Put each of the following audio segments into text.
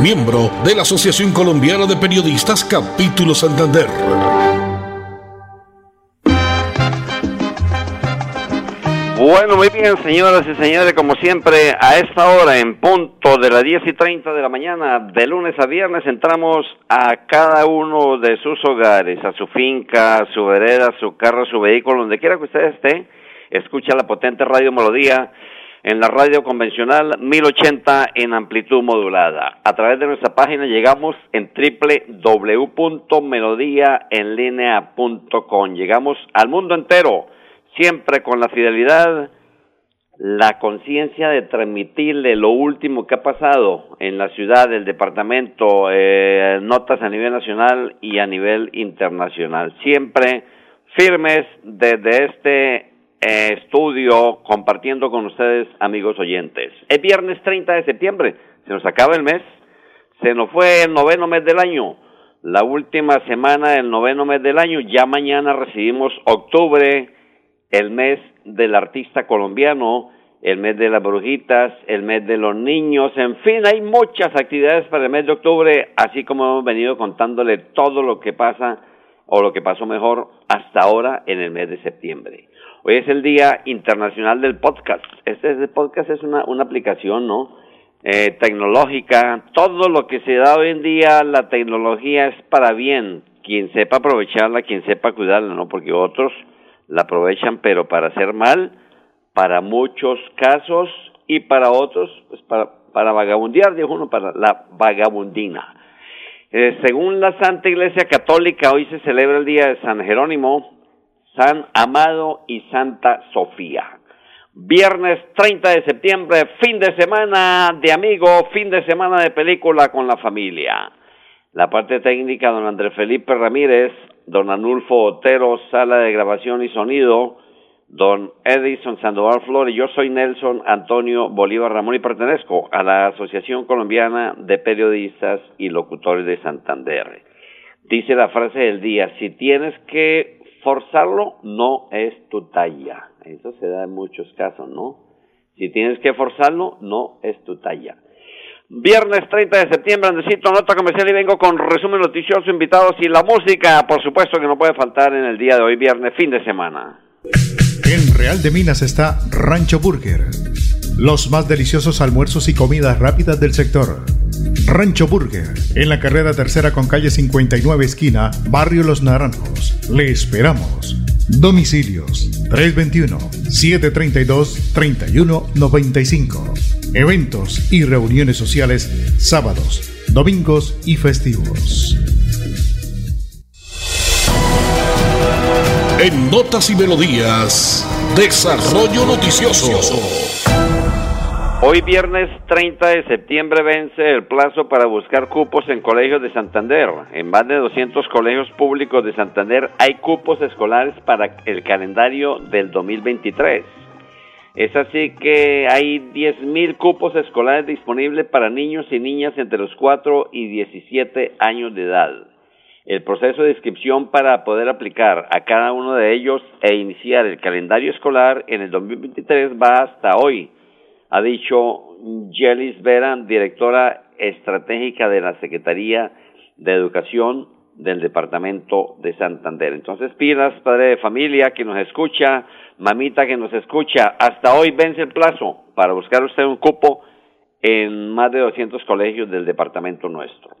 miembro de la Asociación Colombiana de Periodistas Capítulo Santander. Bueno, muy bien, señoras y señores, como siempre, a esta hora, en punto de las 10 y 30 de la mañana, de lunes a viernes, entramos a cada uno de sus hogares, a su finca, a su vereda, a su carro, a su vehículo, donde quiera que usted esté, escucha la potente radio Melodía en la radio convencional 1080 en amplitud modulada. A través de nuestra página llegamos en www.melodiaenlinea.com. Llegamos al mundo entero siempre con la fidelidad, la conciencia de transmitirle lo último que ha pasado en la ciudad, el departamento, eh, notas a nivel nacional y a nivel internacional. Siempre firmes desde este estudio compartiendo con ustedes, amigos oyentes. Es viernes 30 de septiembre, se nos acaba el mes, se nos fue el noveno mes del año, la última semana del noveno mes del año, ya mañana recibimos octubre, el mes del artista colombiano, el mes de las brujitas, el mes de los niños, en fin, hay muchas actividades para el mes de octubre, así como hemos venido contándole todo lo que pasa o lo que pasó mejor hasta ahora en el mes de septiembre. Hoy es el Día Internacional del Podcast. Este, podcast es una, una aplicación, ¿no? Eh, tecnológica. Todo lo que se da hoy en día, la tecnología es para bien. Quien sepa aprovecharla, quien sepa cuidarla, ¿no? Porque otros la aprovechan, pero para hacer mal, para muchos casos y para otros, pues para, para vagabundear, dijo uno, para la vagabundina. Eh, según la Santa Iglesia Católica, hoy se celebra el día de San Jerónimo, San Amado y Santa Sofía. Viernes 30 de septiembre, fin de semana de amigo, fin de semana de película con la familia. La parte técnica, don Andrés Felipe Ramírez, don Anulfo Otero, sala de grabación y sonido, don Edison Sandoval Flores, yo soy Nelson Antonio Bolívar Ramón y pertenezco a la Asociación Colombiana de Periodistas y Locutores de Santander. Dice la frase del día, si tienes que forzarlo, no es tu talla. Eso se da en muchos casos, ¿no? Si tienes que forzarlo, no es tu talla. Viernes 30 de septiembre, necesito nota comercial y vengo con resumen noticioso, invitados y la música, por supuesto que no puede faltar en el día de hoy, viernes, fin de semana. En Real de Minas está Rancho Burger, los más deliciosos almuerzos y comidas rápidas del sector. Rancho Burger, en la carrera tercera con calle 59 esquina, Barrio Los Naranjos. Le esperamos. Domicilios 321-732-3195. Eventos y reuniones sociales sábados, domingos y festivos. En Notas y Melodías, Desarrollo Noticioso. Hoy viernes 30 de septiembre vence el plazo para buscar cupos en colegios de Santander. En más de 200 colegios públicos de Santander hay cupos escolares para el calendario del 2023. Es así que hay 10.000 cupos escolares disponibles para niños y niñas entre los 4 y 17 años de edad. El proceso de inscripción para poder aplicar a cada uno de ellos e iniciar el calendario escolar en el 2023 va hasta hoy, ha dicho Yelis Vera, directora estratégica de la Secretaría de Educación del Departamento de Santander. Entonces, pidas, padre de familia que nos escucha, mamita que nos escucha, hasta hoy vence el plazo para buscar usted un cupo en más de 200 colegios del departamento nuestro.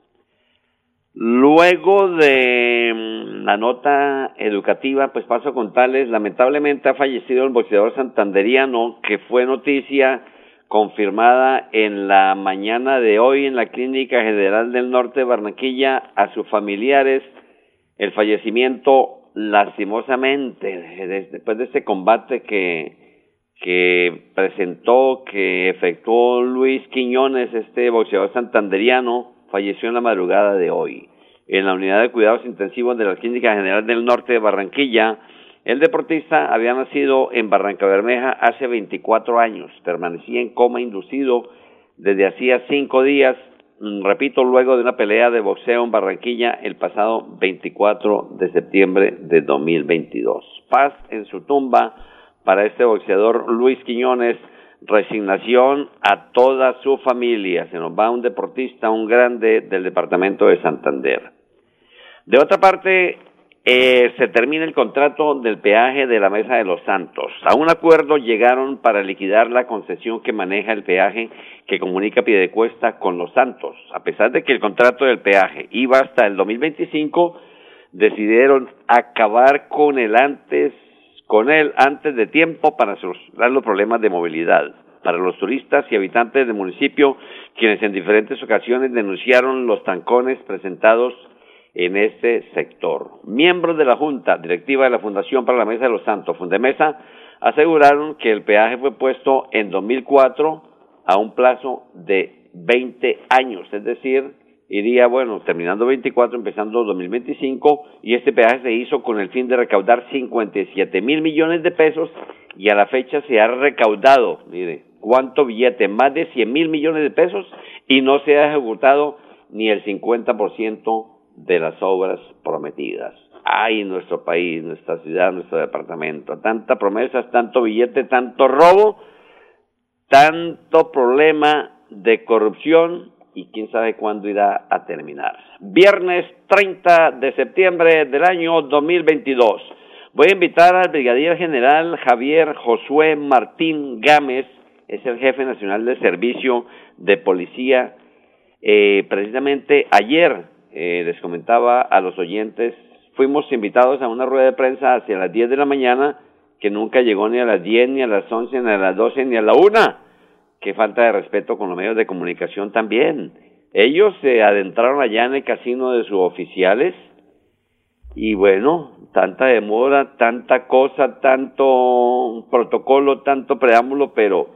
Luego de mm, la nota educativa, pues paso a contarles, lamentablemente ha fallecido el boxeador santanderiano que fue noticia confirmada en la mañana de hoy en la Clínica General del Norte de Barranquilla a sus familiares el fallecimiento lastimosamente, después de este combate que, que presentó, que efectuó Luis Quiñones, este boxeador santanderiano, falleció en la madrugada de hoy. En la unidad de cuidados intensivos de la Clínica General del Norte de Barranquilla, el deportista había nacido en Barranca Bermeja hace 24 años, permanecía en coma inducido desde hacía cinco días Mm, repito, luego de una pelea de boxeo en Barranquilla el pasado 24 de septiembre de 2022. Paz en su tumba para este boxeador Luis Quiñones, resignación a toda su familia. Se nos va un deportista, un grande del departamento de Santander. De otra parte, eh, se termina el contrato del peaje de la Mesa de los Santos. A un acuerdo llegaron para liquidar la concesión que maneja el peaje que comunica Piedecuesta con los Santos. A pesar de que el contrato del peaje iba hasta el 2025, decidieron acabar con él antes, con él antes de tiempo para solucionar los problemas de movilidad para los turistas y habitantes del municipio, quienes en diferentes ocasiones denunciaron los tancones presentados en ese sector. Miembros de la Junta Directiva de la Fundación para la Mesa de los Santos, Fundemesa, aseguraron que el peaje fue puesto en 2004 a un plazo de 20 años, es decir, iría, bueno, terminando 24, empezando 2025, y este peaje se hizo con el fin de recaudar 57 mil millones de pesos y a la fecha se ha recaudado, mire, ¿cuánto billete? Más de 100 mil millones de pesos y no se ha ejecutado ni el 50% de las obras prometidas. Hay nuestro país, nuestra ciudad, nuestro departamento, tanta promesas, tanto billete, tanto robo, tanto problema de corrupción y quién sabe cuándo irá a terminar. Viernes 30 de septiembre del año 2022. Voy a invitar al brigadier general Javier Josué Martín Gámez, es el jefe nacional de servicio de policía. Eh, precisamente ayer eh, les comentaba a los oyentes, fuimos invitados a una rueda de prensa hacia las 10 de la mañana, que nunca llegó ni a las 10, ni a las 11, ni a las 12, ni a la 1. Qué falta de respeto con los medios de comunicación también. Ellos se adentraron allá en el casino de sus oficiales y bueno, tanta demora, tanta cosa, tanto protocolo, tanto preámbulo, pero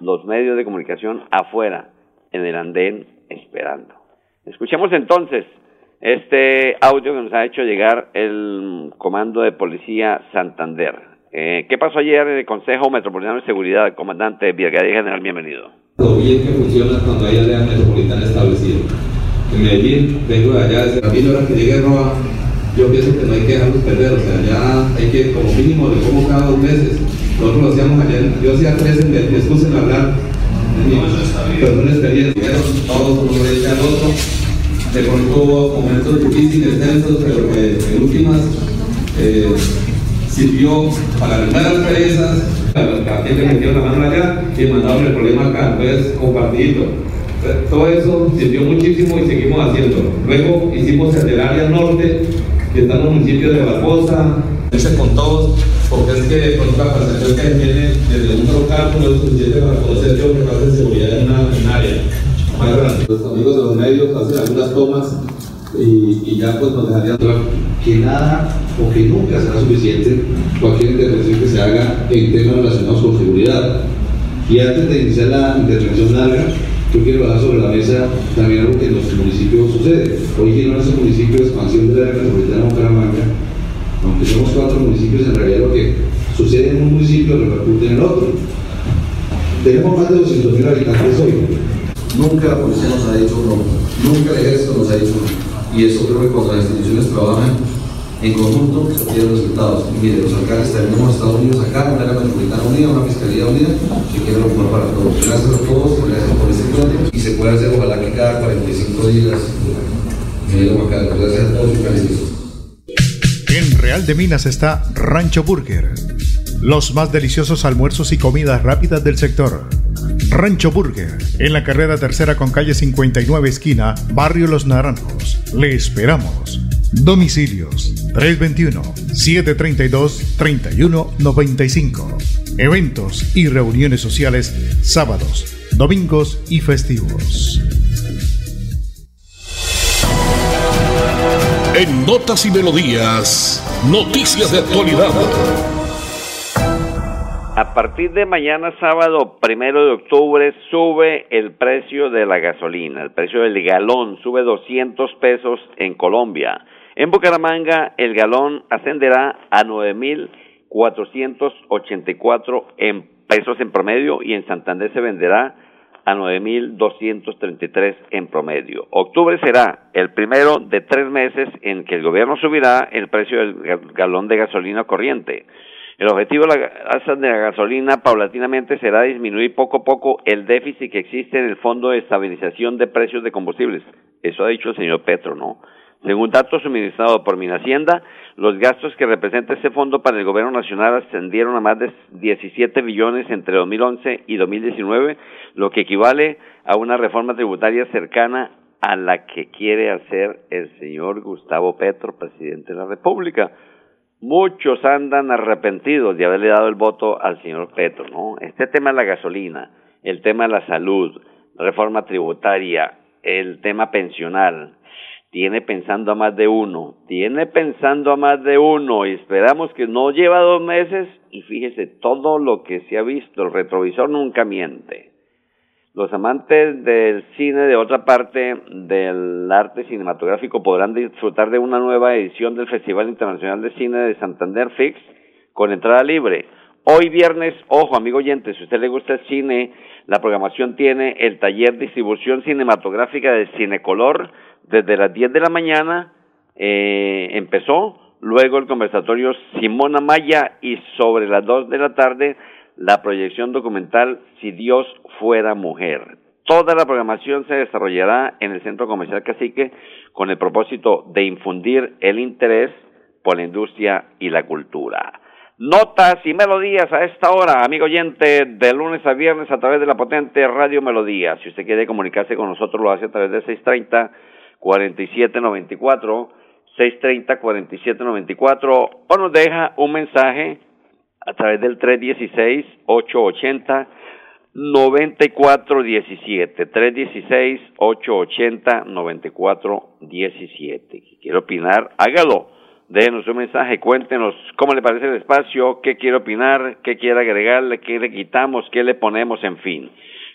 los medios de comunicación afuera, en el andén, esperando. Escuchemos entonces este audio que nos ha hecho llegar el Comando de Policía Santander. Eh, ¿Qué pasó ayer en el Consejo Metropolitano de Seguridad, comandante Brigadier General? Bienvenido. Lo bien que funciona cuando hay área metropolitana establecida. En Medellín, vengo de allá, desde la hora que llegue Roa, yo pienso que no hay que dejarlos perder, o sea, ya hay que, como mínimo, de como cada dos meses. Nosotros lo hacíamos ayer, yo hacía tres en me excusen hablar, pero una experiencia, todos uno le al otro, de pronto hubo momentos difíciles, tensos, pero que en últimas eh, sirvió para arreglar las perezas, la gente metió la mano allá y mandaron el problema acá, entonces compartido. Todo eso sirvió muchísimo y seguimos haciendo. Luego hicimos el del área norte, que está en los municipios de Barbosa, con todos, porque es que con la percepción que tiene desde un solo cálculo es suficiente para conocer yo que pasa de seguridad en una área. Los amigos de los medios hacen algunas tomas y, y ya pues nos dejarían que nada o que nunca será suficiente cualquier intervención que se haga en temas relacionados con seguridad. Y antes de iniciar la intervención larga, yo quiero dar sobre la mesa también algo que en nuestro municipio sucede. Hoy en nuestro municipio de expansión de la área metropolitana de Bucaramanga, aunque somos cuatro municipios, en realidad lo que sucede en un municipio repercute en el otro. Tenemos más de 200.000 habitantes hoy. Nunca la policía nos ha dicho no, nunca el ejército nos ha dicho no. Y eso creo que cuando las instituciones trabajan en conjunto se obtienen resultados. Y mire, los alcaldes tenemos Estados Unidos acá, una área metropolitana unida, una fiscalía unida, que quiere lo mejor para todos. Gracias a todos, por este encuentro. Y se puede hacer, ojalá que cada 45 días me digan acá. Gracias a todos y. En Real de Minas está Rancho Burger. Los más deliciosos almuerzos y comidas rápidas del sector Rancho Burger, en la carrera tercera con calle 59 esquina, Barrio Los Naranjos. Le esperamos. Domicilios 321-732-3195. Eventos y reuniones sociales sábados, domingos y festivos. En Notas y Melodías, noticias de actualidad. A partir de mañana sábado, primero de octubre, sube el precio de la gasolina. El precio del galón sube 200 pesos en Colombia. En Bucaramanga, el galón ascenderá a 9.484 en pesos en promedio y en Santander se venderá a 9.233 en promedio. Octubre será el primero de tres meses en que el gobierno subirá el precio del galón de gasolina corriente. El objetivo de la alza de la gasolina paulatinamente será disminuir poco a poco el déficit que existe en el Fondo de Estabilización de Precios de Combustibles. Eso ha dicho el señor Petro, ¿no? Según datos suministrados por Hacienda, los gastos que representa este fondo para el gobierno nacional ascendieron a más de 17 billones entre 2011 y 2019, lo que equivale a una reforma tributaria cercana a la que quiere hacer el señor Gustavo Petro, presidente de la República. Muchos andan arrepentidos de haberle dado el voto al señor Petro, ¿no? Este tema de la gasolina, el tema de la salud, reforma tributaria, el tema pensional, tiene pensando a más de uno, tiene pensando a más de uno y esperamos que no lleva dos meses y fíjese todo lo que se ha visto, el retrovisor nunca miente. Los amantes del cine de otra parte del arte cinematográfico podrán disfrutar de una nueva edición del Festival Internacional de Cine de Santander Fix con entrada libre. Hoy viernes, ojo amigo oyente, si a usted le gusta el cine, la programación tiene el taller distribución cinematográfica de Cinecolor, desde las 10 de la mañana eh, empezó, luego el conversatorio Simona Maya y sobre las 2 de la tarde la proyección documental Si Dios fuera mujer. Toda la programación se desarrollará en el Centro Comercial Cacique con el propósito de infundir el interés por la industria y la cultura. Notas y melodías a esta hora, amigo oyente, de lunes a viernes a través de la potente Radio Melodía. Si usted quiere comunicarse con nosotros, lo hace a través de 630 4794 630 4794 o nos deja un mensaje a través del 316 880 9417 316 880 9417 quiere opinar hágalo. Déjenos un mensaje cuéntenos cómo le parece el espacio qué quiere opinar qué quiere agregarle qué le quitamos qué le ponemos en fin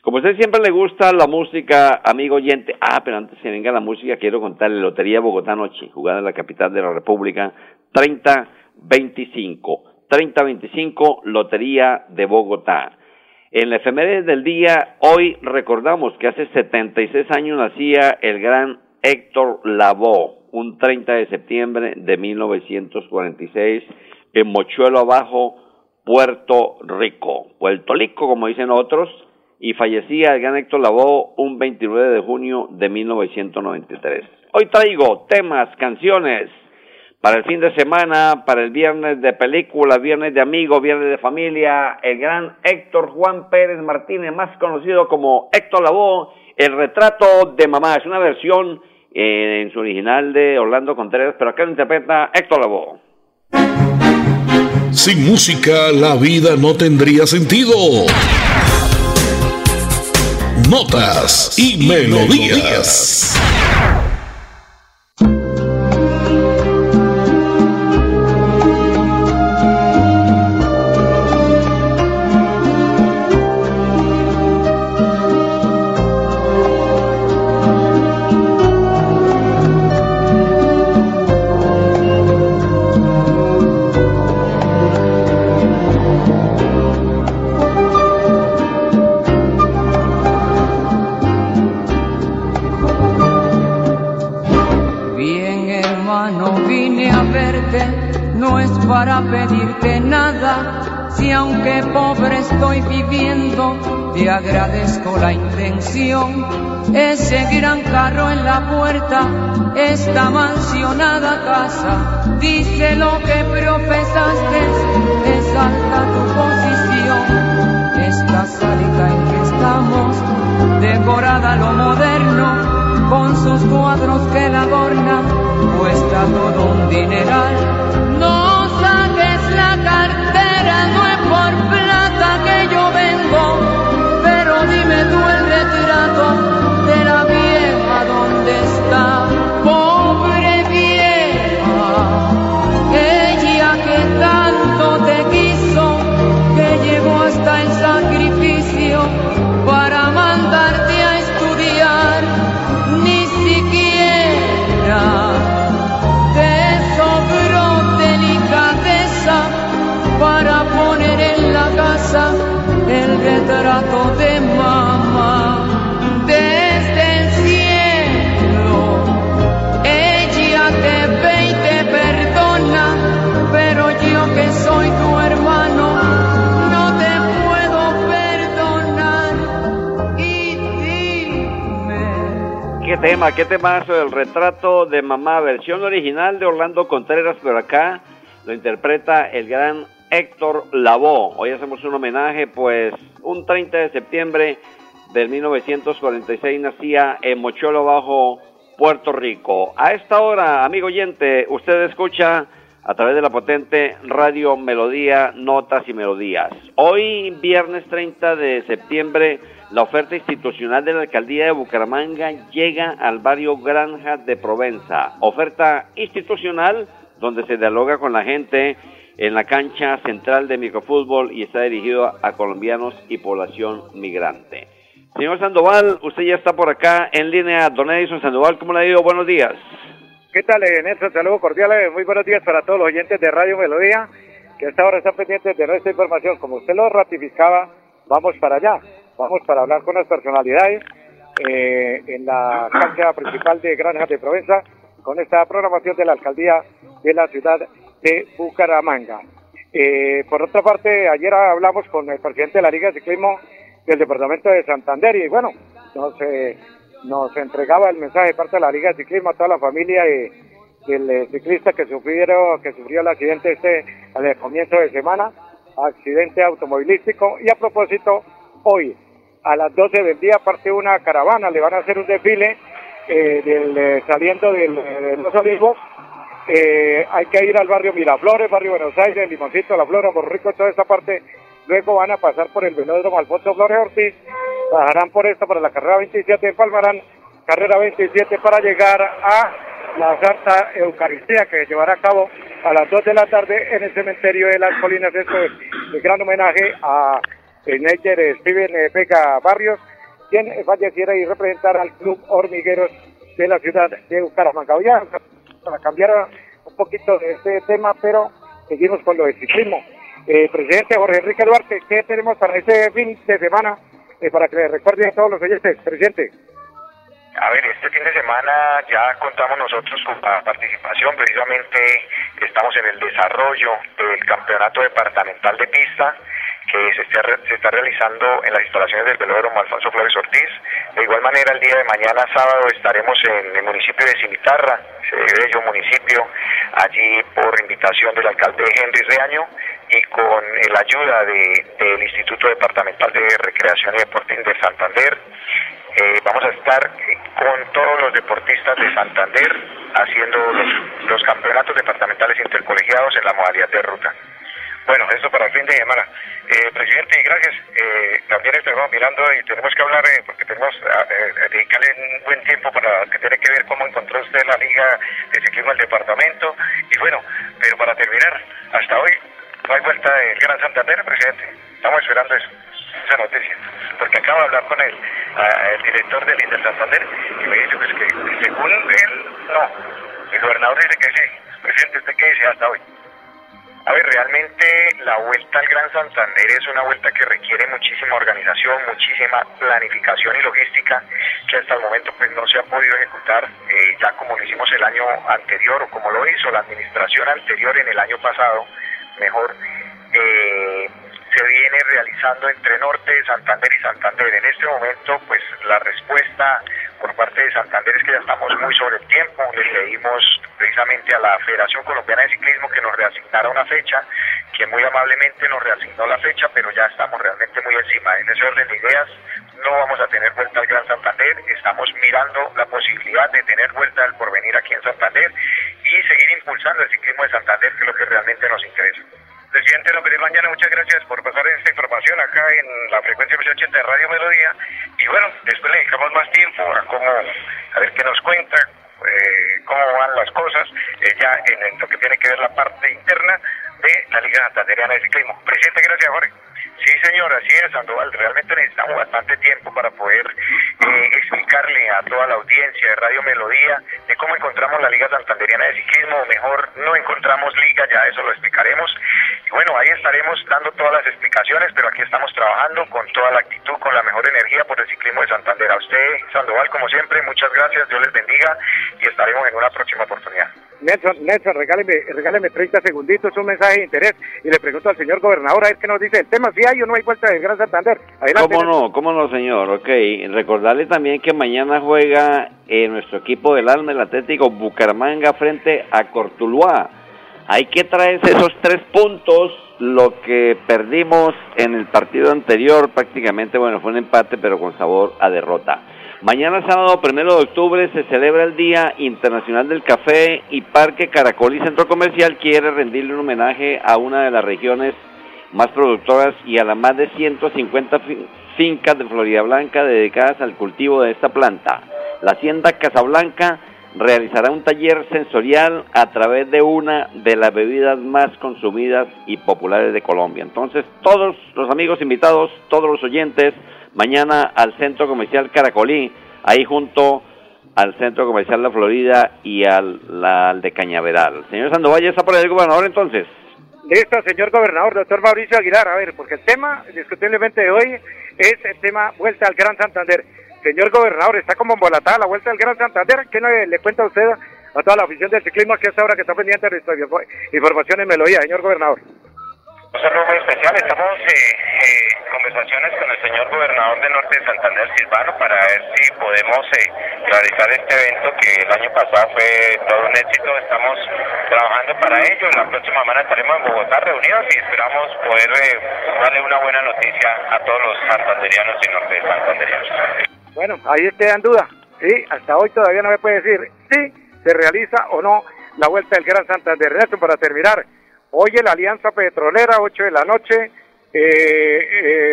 como a usted siempre le gusta la música, amigo oyente, ah, pero antes que venga la música, quiero contarle Lotería Bogotá Noche, jugada en la capital de la República, 30-25. 30-25, Lotería de Bogotá. En la efeméride del día, hoy recordamos que hace 76 años nacía el gran Héctor Lavoe, un 30 de septiembre de 1946, en Mochuelo Abajo, Puerto Rico. Puerto Rico, como dicen otros, y fallecía el gran Héctor Lavoe un 29 de junio de 1993. Hoy traigo temas, canciones para el fin de semana, para el viernes de película, viernes de amigos, viernes de familia, el gran Héctor Juan Pérez Martínez, más conocido como Héctor Lavoe, el retrato de mamá, es una versión eh, en su original de Orlando Contreras, pero acá lo interpreta Héctor Lavoe. Sin música la vida no tendría sentido notas y melodías. Te agradezco la intención. Ese gran carro en la puerta, esta mansionada casa, dice lo que profesaste, exalta tu posición. Esta salita en que estamos, decorada lo moderno, con sus cuadros que la adornan, cuesta todo un dineral. Retrato de mamá desde el cielo. Ella te ve y te perdona, pero yo que soy tu hermano no te puedo perdonar. Y dime. ¿Qué tema? ¿Qué temazo? El retrato de mamá, versión original de Orlando Contreras, pero acá lo interpreta el gran Héctor Lavoe. Hoy hacemos un homenaje, pues un 30 de septiembre del 1946 nacía en Mocholo Bajo, Puerto Rico. A esta hora, amigo oyente, usted escucha a través de la potente radio Melodía, Notas y Melodías. Hoy, viernes 30 de septiembre, la oferta institucional de la alcaldía de Bucaramanga llega al barrio Granja de Provenza. Oferta institucional donde se dialoga con la gente en la cancha central de microfútbol y está dirigido a colombianos y población migrante. Señor Sandoval, usted ya está por acá en línea. Don Edison Sandoval, ¿cómo le ha ido? Buenos días. ¿Qué tal, eh, Nelson? Saludos cordiales. Muy buenos días para todos los oyentes de Radio Melodía, que hasta ahora están pendientes de nuestra información. Como usted lo ratificaba, vamos para allá. Vamos para hablar con las personalidades eh, en la cancha principal de Granja de Provenza, con esta programación de la alcaldía de la ciudad de Bucaramanga. Eh, por otra parte, ayer hablamos con el presidente de la Liga de Ciclismo del departamento de Santander y bueno, nos, eh, entregaba el mensaje de parte de la Liga de Ciclismo a toda la familia de, del eh, ciclista que sufrió, que sufrió el accidente este al comienzo de semana, accidente automovilístico y a propósito, hoy a las 12 del día parte una caravana, le van a hacer un desfile eh, del, saliendo del, de eh, hay que ir al barrio Miraflores, barrio Buenos Aires, Limoncito, La Flora, Borrico, toda esta parte. Luego van a pasar por el velódromo Alfonso Flores Ortiz, bajarán por esta, para la carrera 27 de Palmarán, carrera 27 para llegar a la Santa Eucaristía que llevará a cabo a las 2 de la tarde en el cementerio de las colinas. Esto es el gran homenaje a Neiger Steven Vega Barrios, quien falleciera y representara al Club Hormigueros de la ciudad de Bucaramanga. Para cambiar un poquito de este tema, pero seguimos con lo del ciclismo. Eh, presidente Jorge Enrique Duarte, ¿qué tenemos para este fin de semana? Eh, para que le recuerden a todos los oyentes, presidente. A ver, este fin de semana ya contamos nosotros con la participación, precisamente estamos en el desarrollo del campeonato departamental de pista que se está, realizando en las instalaciones del velódromo Alfonso Flores Ortiz. De igual manera, el día de mañana, sábado, estaremos en el municipio de Cimitarra, bello municipio, allí por invitación del alcalde Henry Reaño y con la ayuda de, del Instituto Departamental de Recreación y Deporte de Santander. Eh, vamos a estar con todos los deportistas de Santander haciendo los, los campeonatos departamentales intercolegiados en la modalidad de ruta. Bueno, eso para el fin de semana. Eh, presidente, gracias. Eh, también estamos mirando y tenemos que hablar, eh, porque tenemos eh, dedicarle un buen tiempo para que tiene que ver cómo encontró usted la Liga de Ciclismo del departamento. Y bueno, pero para terminar, hasta hoy no hay vuelta del Gran Santander, presidente. Estamos esperando eso, esa noticia. Porque acabo de hablar con el, el director del Inter Santander y me dice pues que según él, no. El gobernador dice que sí. Presidente, ¿usted qué dice hasta hoy? A ver, realmente la vuelta al Gran Santander es una vuelta que requiere muchísima organización, muchísima planificación y logística que hasta el momento pues no se ha podido ejecutar eh, ya como lo hicimos el año anterior o como lo hizo la administración anterior en el año pasado, mejor. Eh, se viene realizando entre Norte de Santander y Santander. En este momento, pues la respuesta por parte de Santander es que ya estamos muy sobre el tiempo. Le pedimos precisamente a la Federación Colombiana de Ciclismo que nos reasignara una fecha, que muy amablemente nos reasignó la fecha, pero ya estamos realmente muy encima. En ese orden de ideas, no vamos a tener vuelta al Gran Santander, estamos mirando la posibilidad de tener vuelta al porvenir aquí en Santander y seguir impulsando el ciclismo de Santander, que es lo que realmente nos interesa. Presidente López Mañana, muchas gracias por pasar esta información acá en la frecuencia 80 de Radio Melodía. Y bueno, después le dedicamos más tiempo a cómo, a ver qué nos cuenta, eh, cómo van las cosas, eh, ya en, en, lo que tiene que ver la parte interna de la Liga Santanderiana de Ciclismo. Presidente, gracias, Jorge. Sí, señor, así es, Sandoval. Realmente necesitamos bastante tiempo para poder eh, explicarle a toda la audiencia de Radio Melodía de cómo encontramos la Liga Santanderiana de Ciclismo, o mejor, no encontramos liga, ya eso lo explicaremos. Y bueno, ahí estaremos dando todas las explicaciones, pero aquí estamos trabajando con toda la actitud, con la mejor energía por el ciclismo de Santander. A usted, Sandoval, como siempre, muchas gracias, Dios les bendiga y estaremos en una próxima oportunidad. Nelson, Nelson, regáleme, regáleme 30 segunditos, un mensaje de interés y le pregunto al señor gobernador a ver qué nos dice el tema, si hay o no hay vuelta del Gran Santander. Adelante. ¿Cómo no? ¿Cómo no, señor? Ok, recordarle también que mañana juega eh, nuestro equipo del Alma, el Atlético Bucaramanga frente a Cortuluá. Hay que traerse esos tres puntos, lo que perdimos en el partido anterior prácticamente, bueno, fue un empate pero con sabor a derrota. Mañana sábado primero de octubre se celebra el Día Internacional del Café y Parque Caracol y Centro Comercial quiere rendirle un homenaje a una de las regiones más productoras y a las más de 150 fincas de Florida Blanca dedicadas al cultivo de esta planta. La Hacienda Casablanca realizará un taller sensorial a través de una de las bebidas más consumidas y populares de Colombia. Entonces, todos los amigos invitados, todos los oyentes, mañana al Centro Comercial Caracolí, ahí junto al Centro Comercial La Florida y al, de Cañaveral. Señor Sandoval, ¿ya está por el gobernador entonces? Listo, señor gobernador, doctor Mauricio Aguilar. A ver, porque el tema, discutiblemente de hoy, es el tema Vuelta al Gran Santander. Señor gobernador, está como embolatada la Vuelta al Gran Santander. ¿Qué le, cuenta a usted a toda la oficina del ciclismo aquí esta hora que está pendiente de información en Melodía, señor gobernador? Un saludo muy especial. Estamos en eh, eh, conversaciones con el señor gobernador de Norte de Santander, Silvano, para ver si podemos eh, realizar este evento que el año pasado fue todo un éxito. Estamos trabajando para ello. La próxima semana estaremos en Bogotá reunidos y esperamos poder darle una buena noticia a todos los santanderianos y norte de santanderianos. Bueno, ahí en duda. Sí, hasta hoy todavía no me puede decir si se realiza o no la vuelta del Gran Santander. Ernesto, para terminar, Hoy la Alianza Petrolera, 8 de la noche, eh,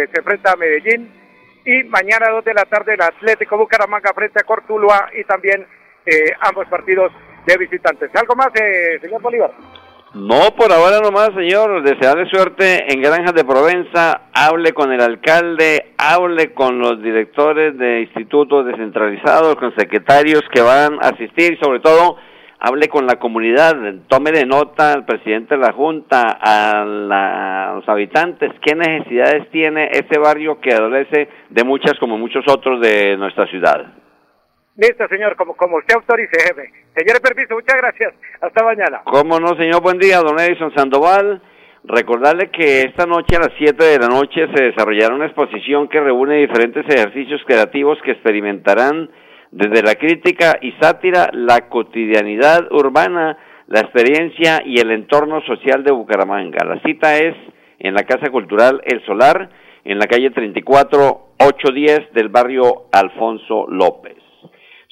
eh, se enfrenta a Medellín. Y mañana, 2 de la tarde, el Atlético Bucaramanga frente a Cortuluá y también eh, ambos partidos de visitantes. ¿Algo más, señor Bolívar? No, por ahora nomás, señor. Desearle suerte en Granjas de Provenza. Hable con el alcalde, hable con los directores de institutos descentralizados, con secretarios que van a asistir y sobre todo hable con la comunidad, tome de nota al presidente de la Junta, a, los habitantes, qué necesidades tiene ese barrio que adolece de muchas como muchos otros de nuestra ciudad. Listo, señor, como, como usted autorice, jefe. Señor, permiso, muchas gracias. Hasta mañana. Cómo no, señor, buen día, don Edison Sandoval. Recordarle que esta noche a las 7 de la noche se desarrollará una exposición que reúne diferentes ejercicios creativos que experimentarán desde la crítica y sátira, la cotidianidad urbana, la experiencia y el entorno social de Bucaramanga. La cita es en la Casa Cultural El Solar, en la calle 34 810 del barrio Alfonso López.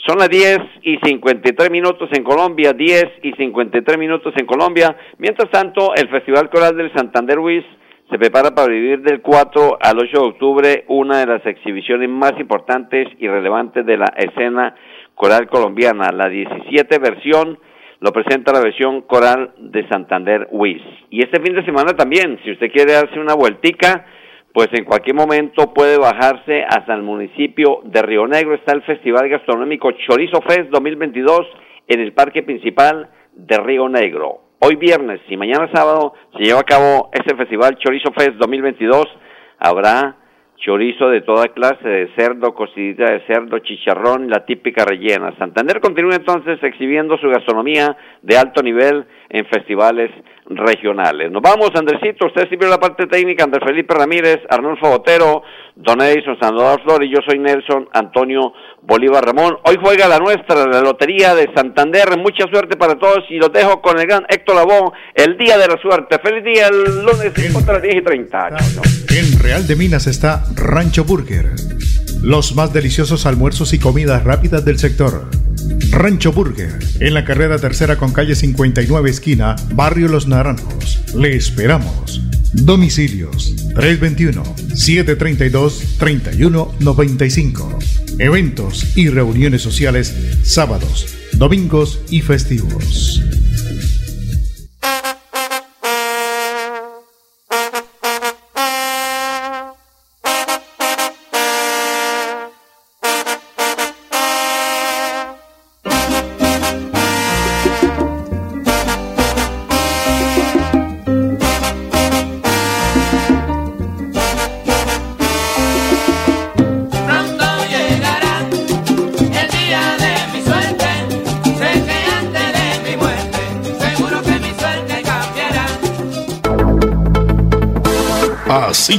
Son las 10 y 53 minutos en Colombia, 10 y 53 minutos en Colombia. Mientras tanto, el Festival Coral del Santander Luis se prepara para vivir del 4 al 8 de octubre una de las exhibiciones más importantes y relevantes de la escena coral colombiana. La 17 versión lo presenta la versión coral de Santander WIS. Y este fin de semana también, si usted quiere darse una vueltica, pues en cualquier momento puede bajarse hasta el municipio de Río Negro. Está el Festival Gastronómico Chorizo Fest 2022 en el Parque Principal de Río Negro. Hoy viernes y mañana sábado se lleva a cabo este festival Chorizo Fest 2022. Habrá chorizo de toda clase, de cerdo, cosita de cerdo, chicharrón, la típica rellena. Santander continúa entonces exhibiendo su gastronomía de alto nivel en festivales regionales. Nos vamos, Andresito, usted sirvió la parte técnica, Andrés Felipe Ramírez, Arnulfo Botero, Don Edison Sandoval Flor y yo soy Nelson Antonio Bolívar Ramón. Hoy juega la nuestra, la Lotería de Santander. Mucha suerte para todos y los dejo con el gran Héctor Labón, el día de la suerte. Feliz día el lunes contra las 10 y 30. En Real de Minas está Rancho Burger. Los más deliciosos almuerzos y comidas rápidas del sector. Rancho Burger, en la carrera tercera con calle 59 esquina, Barrio Los Naranjos. Le esperamos. Domicilios 321-732-3195. Eventos y reuniones sociales sábados, domingos y festivos.